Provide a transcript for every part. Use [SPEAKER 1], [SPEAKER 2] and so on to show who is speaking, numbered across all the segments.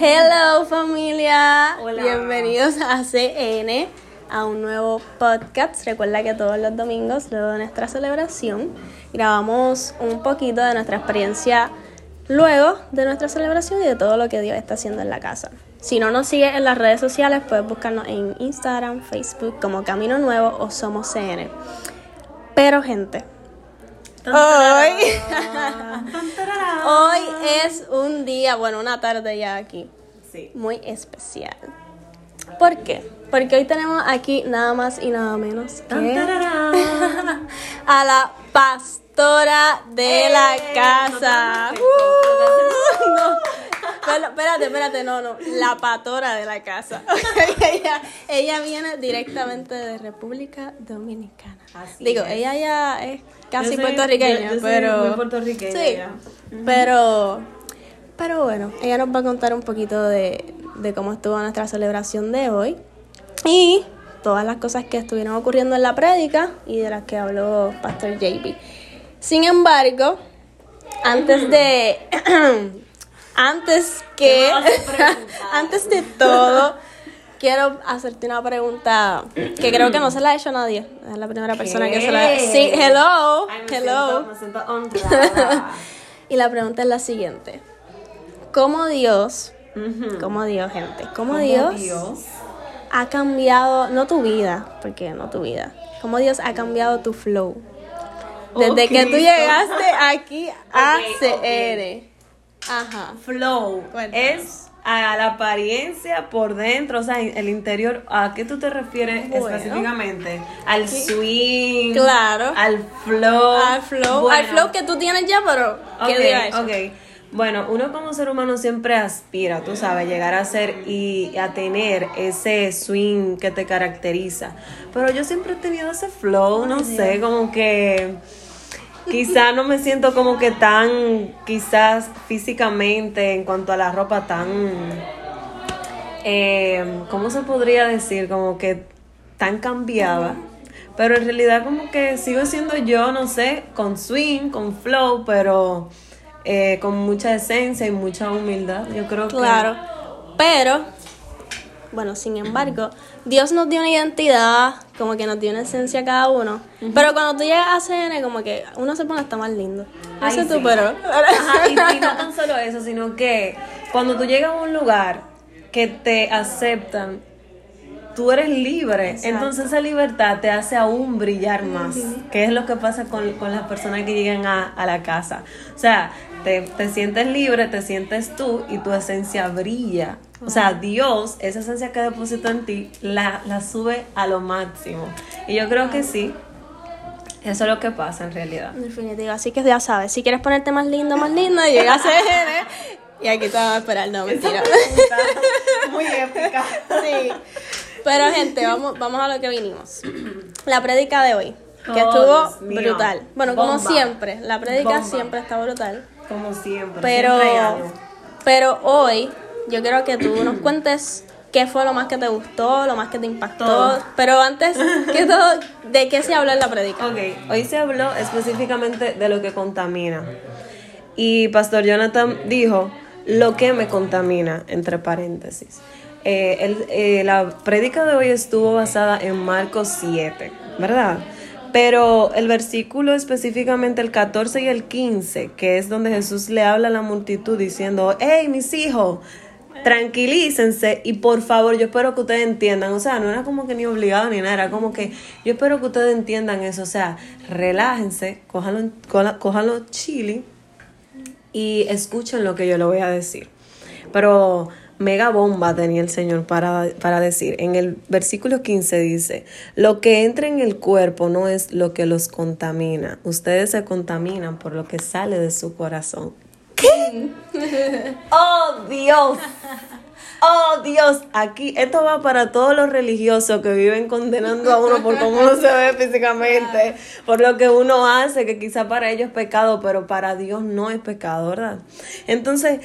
[SPEAKER 1] Hello familia,
[SPEAKER 2] Hola.
[SPEAKER 1] bienvenidos a CN, a un nuevo podcast. Recuerda que todos los domingos, luego de nuestra celebración, grabamos un poquito de nuestra experiencia luego de nuestra celebración y de todo lo que Dios está haciendo en la casa. Si no nos sigues en las redes sociales, puedes buscarnos en Instagram, Facebook como Camino Nuevo o Somos CN. Pero gente, hoy, hoy es un día, bueno, una tarde ya aquí
[SPEAKER 2] Sí.
[SPEAKER 1] muy especial. ¿Por qué? Porque hoy tenemos aquí nada más y nada menos que a la pastora de
[SPEAKER 2] ¡Eh!
[SPEAKER 1] la
[SPEAKER 2] No
[SPEAKER 1] casa. no. Pero, espérate, espérate, no, no, la patora de la casa. ella, ella viene directamente de República Dominicana.
[SPEAKER 2] Así
[SPEAKER 1] Digo,
[SPEAKER 2] es.
[SPEAKER 1] ella ya es casi
[SPEAKER 2] Yo soy-
[SPEAKER 1] puertorriqueña,
[SPEAKER 2] yo- yo soy
[SPEAKER 1] pero
[SPEAKER 2] muy puertorriqueña
[SPEAKER 1] Sí, pero pero bueno, ella nos va a contar un poquito de, de cómo estuvo nuestra celebración de hoy y todas las cosas que estuvieron ocurriendo en la prédica y de las que habló Pastor JB. Sin embargo, antes de antes que antes de todo quiero hacerte una pregunta que creo que no se la ha hecho nadie. Es la primera persona que se la
[SPEAKER 2] ¿Qué?
[SPEAKER 1] Sí, hello,
[SPEAKER 2] Ay, me
[SPEAKER 1] hello.
[SPEAKER 2] Siento, me siento honrada.
[SPEAKER 1] Y la pregunta es la siguiente. ¿Cómo Dios, cómo Dios, gente, cómo, Dios,
[SPEAKER 2] Dios.
[SPEAKER 1] ha cambiado, no tu vida, porque no tu vida, cómo Dios ha cambiado tu flow? Desde que tú llegaste aquí a
[SPEAKER 2] Ok,
[SPEAKER 1] CR. Ajá.
[SPEAKER 2] Flow
[SPEAKER 1] Cuéntanos.
[SPEAKER 2] es a la apariencia por dentro, o sea, el interior. ¿A qué tú te refieres
[SPEAKER 1] Bueno.
[SPEAKER 2] específicamente? Al swing.
[SPEAKER 1] Claro.
[SPEAKER 2] Al flow.
[SPEAKER 1] Al flow,
[SPEAKER 2] Bueno,
[SPEAKER 1] al flow que tú tienes ya, pero ¿qué
[SPEAKER 2] Ok,
[SPEAKER 1] diga eso?
[SPEAKER 2] ok. Bueno, uno como ser humano siempre aspira, tú sabes, llegar a ser y a tener ese swing que te caracteriza. Pero yo siempre he tenido ese flow, no sé, como que quizás no me siento como que tan, quizás físicamente en cuanto a la ropa tan, eh, ¿cómo se podría decir? Como que tan cambiada. Pero en realidad como que sigo siendo yo, no sé, con swing, con flow, pero eh, con mucha esencia y mucha humildad. Yo creo que...
[SPEAKER 1] Claro. Pero, bueno, sin embargo, Dios nos dio una identidad, como que nos dio una esencia a cada uno. Pero cuando tú llegas a CN, como que uno se pone hasta más lindo. No
[SPEAKER 2] Ay,
[SPEAKER 1] sé tú, pero.
[SPEAKER 2] Ajá, y, y no tan solo eso, sino que cuando tú llegas a un lugar que te aceptan, tú eres libre.
[SPEAKER 1] Exacto.
[SPEAKER 2] Entonces esa libertad te hace aún brillar más, que es lo que pasa con, con las personas que llegan a, a la casa. O sea, te, te sientes libre, te sientes tú y tu esencia brilla. O sea, Dios, esa esencia que depositó en ti, la, la sube a lo máximo. Y yo creo que sí, eso es lo que pasa en realidad.
[SPEAKER 1] En definitiva, así que ya sabes, si quieres ponerte más lindo, más lindo, llega a CN. Y aquí te van a esperar, no, mentira.
[SPEAKER 2] Muy épica.
[SPEAKER 1] Sí. Pero gente, vamos, vamos a lo que vinimos. La prédica de hoy, que
[SPEAKER 2] Oh,
[SPEAKER 1] estuvo brutal. Bueno, como siempre, la prédica siempre está brutal.
[SPEAKER 2] Como siempre.
[SPEAKER 1] Pero,
[SPEAKER 2] siempre hay algo.
[SPEAKER 1] pero hoy yo quiero que tú nos cuentes qué fue lo más que te gustó, lo más que te impactó.
[SPEAKER 2] Todo.
[SPEAKER 1] Pero antes que todo, ¿de qué se habló en la prédica?
[SPEAKER 2] Ok, hoy se habló específicamente de lo que contamina. Y Pastor Jonathan dijo, lo que me contamina, entre paréntesis. Eh, el- eh, la prédica de hoy estuvo basada en Marcos 7, ¿verdad? Pero el versículo específicamente el 14 y el 15, que es donde Jesús le habla a la multitud diciendo, hey mis hijos, tranquilícense y por favor yo espero que ustedes entiendan, o sea, no era como que ni obligado ni nada, era como que yo espero que ustedes entiendan eso, o sea, relájense, cójanlo, cójanlo chili y escuchen lo que yo le voy a decir. Pero mega bomba tenía el Señor para, para decir. En el versículo 15 dice, lo que entra en el cuerpo no es lo que los contamina. Ustedes se contaminan por lo que sale de su corazón. ¿Qué? ¡Oh, Dios! Oh Dios, aquí esto va para todos los religiosos que viven condenando a uno por cómo uno se ve físicamente, por lo que uno hace, que quizá para ellos es pecado, pero para Dios no es pecado, ¿verdad? Entonces,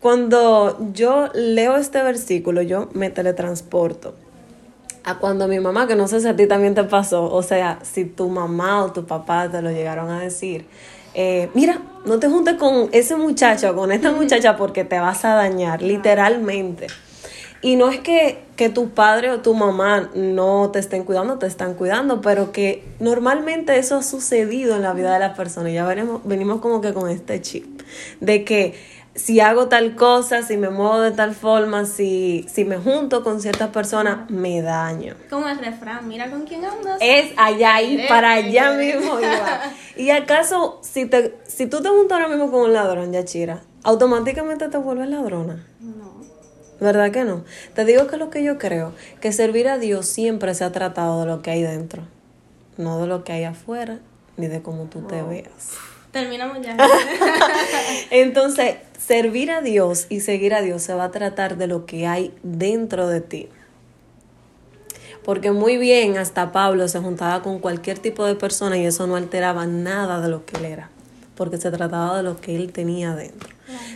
[SPEAKER 2] cuando yo leo este versículo, yo me teletransporto a cuando mi mamá, que no sé si a ti también te pasó, o sea, si tu mamá o tu papá te lo llegaron a decir, eh, mira, no te juntes con ese muchacho o con esta muchacha porque te vas a dañar, literalmente. Y no es que, que tu padre o tu mamá no te estén cuidando, te están cuidando, pero que normalmente eso ha sucedido en la vida de las personas. Ya venimos, venimos como que con este chip de que si hago tal cosa, si me muevo de tal forma, si, si me junto con ciertas personas, me daño.
[SPEAKER 1] Como el refrán, mira con quién andas.
[SPEAKER 2] Es allá y para allá mismo iba. Y acaso, si, te, si tú te juntas ahora mismo con un ladrón, Yachira, automáticamente te vuelves ladrona.
[SPEAKER 1] No.
[SPEAKER 2] ¿Verdad que no? Te digo que lo que yo creo, que servir a Dios siempre se ha tratado de lo que hay dentro, no de lo que hay afuera, ni de cómo tú te veas.
[SPEAKER 1] Terminamos ya.
[SPEAKER 2] Entonces, servir a Dios y seguir a Dios se va a tratar de lo que hay dentro de ti. Porque muy bien, hasta Pablo se juntaba con cualquier tipo de persona y eso no alteraba nada de lo que él era, porque se trataba de lo que él tenía dentro.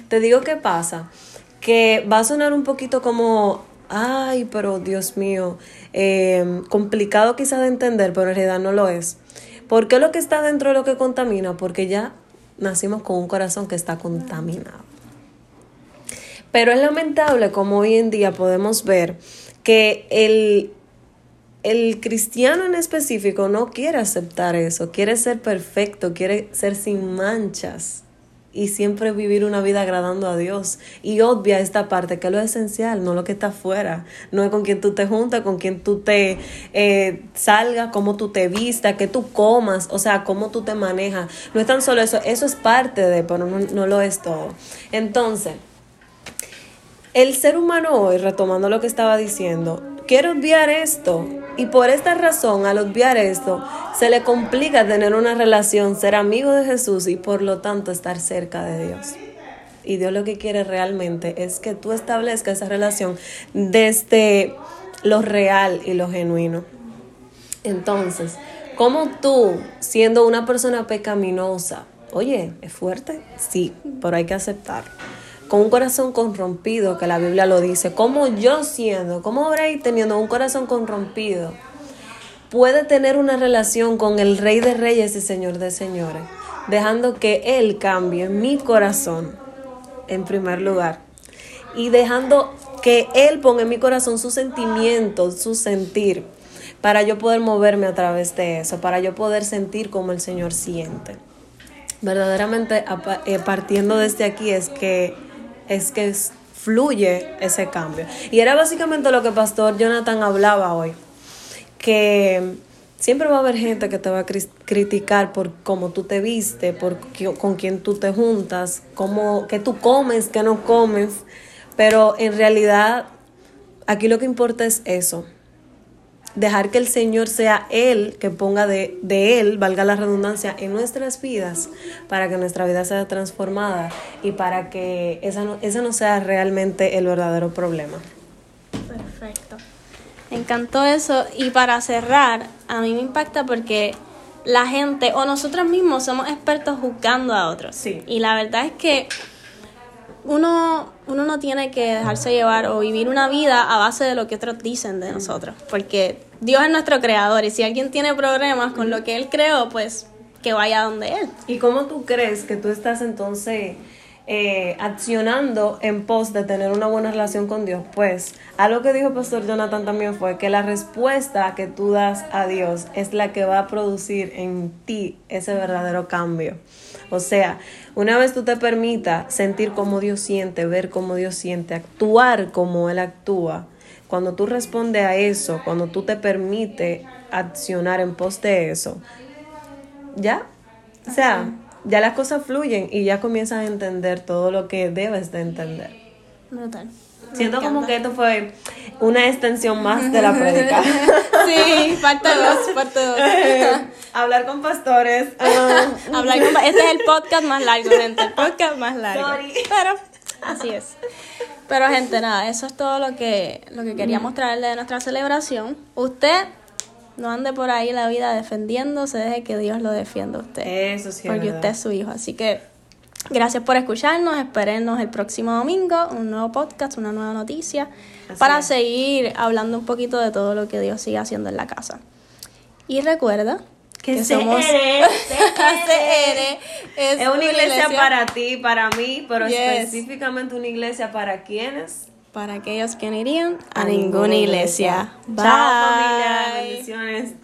[SPEAKER 2] Te digo qué pasa, que va a sonar un poquito como, ay, pero Dios mío, eh, complicado quizá de entender, pero en realidad no lo es. ¿Por qué lo que está dentro es lo que contamina? Porque ya nacimos con un corazón que está contaminado. Pero es lamentable como hoy en día podemos ver que el, el cristiano en específico no quiere aceptar eso, quiere ser perfecto, quiere ser sin manchas y siempre vivir una vida agradando a Dios. Y obvia esta parte, que es lo esencial, no lo que está afuera. No es con quien tú te juntas, con quien tú te eh, salgas, cómo tú te vistas, que tú comas, o sea, cómo tú te manejas. No es tan solo eso, eso es parte de, pero no, no lo es todo. Entonces, el ser humano hoy, retomando lo que estaba diciendo, quiere obviar esto y por esta razón, al obviar esto, se le complica tener una relación, ser amigo de Jesús y por lo tanto estar cerca de Dios. Y Dios lo que quiere realmente es que tú establezcas esa relación desde lo real y lo genuino. Entonces, como tú, siendo una persona pecaminosa, oye, ¿es fuerte? Sí, pero hay que aceptarlo con un corazón corrompido, que la Biblia lo dice, como yo siendo, como Bray teniendo un corazón corrompido, puede tener una relación con el Rey de Reyes y Señor de Señores, dejando que Él cambie mi corazón en primer lugar y dejando que Él ponga en mi corazón sus sentimientos, su sentir, para yo poder moverme a través de eso, para yo poder sentir como el Señor siente. Verdaderamente, eh, partiendo desde aquí, es que es que fluye ese cambio. Y era básicamente lo que Pastor Jonathan hablaba hoy, que siempre va a haber gente que te va a criticar por cómo tú te viste, por con quién tú te juntas, cómo, que tú comes, que no comes, pero en realidad aquí lo que importa es eso, dejar que el Señor sea Él que ponga de, de, Él, valga la redundancia, en nuestras vidas para que nuestra vida sea transformada y para que esa no, esa no sea realmente el verdadero problema.
[SPEAKER 1] Perfecto. Me encantó eso y para cerrar, a mí me impacta porque la gente o nosotros mismos somos expertos juzgando a otros.
[SPEAKER 2] Sí.
[SPEAKER 1] Y la verdad es que uno, uno no tiene que dejarse llevar o vivir una vida a base de lo que otros dicen de nosotros, porque Dios es nuestro creador y si alguien tiene problemas con lo que Él creó, pues que vaya donde Él.
[SPEAKER 2] ¿Y cómo tú crees que tú estás entonces eh, accionando en pos de tener una buena relación con Dios? Pues algo que dijo Pastor Jonathan también fue que la respuesta que tú das a Dios es la que va a producir en ti ese verdadero cambio. O sea, una vez tú te permitas sentir cómo Dios siente, ver cómo Dios siente, actuar como Él actúa, cuando tú respondes a eso, cuando tú te permites accionar en pos de eso, ya, o sea, ya las cosas fluyen y ya comienzas a entender todo lo que debes de entender.
[SPEAKER 1] Brutal.
[SPEAKER 2] Siento como que esto fue una extensión más de la prédica.
[SPEAKER 1] sí, parte dos, parte dos.
[SPEAKER 2] hablar con pastores.
[SPEAKER 1] Uh, hablar con, este es el podcast más largo, gente. El podcast más largo.
[SPEAKER 2] Sorry.
[SPEAKER 1] Pero así es. Pero gente, nada, eso es todo lo que, lo que quería mostrarle de nuestra celebración. Usted no ande por ahí la vida defendiéndose, deje que Dios lo defienda a usted.
[SPEAKER 2] Eso sí.
[SPEAKER 1] Porque usted es su hijo. Así que gracias por escucharnos. Esperemos el próximo domingo un nuevo podcast, una nueva noticia,
[SPEAKER 2] Así
[SPEAKER 1] para
[SPEAKER 2] es.
[SPEAKER 1] seguir hablando un poquito de todo lo que Dios sigue haciendo en la casa. Y recuerda
[SPEAKER 2] Que
[SPEAKER 1] que somos es,
[SPEAKER 2] Es una iglesia, para ti, para mí, pero
[SPEAKER 1] Yes.
[SPEAKER 2] específicamente una iglesia para quienes
[SPEAKER 1] para aquellos que no irían a,
[SPEAKER 2] a
[SPEAKER 1] ninguna iglesia.
[SPEAKER 2] iglesia. Bye. Chao, familia. Bendiciones.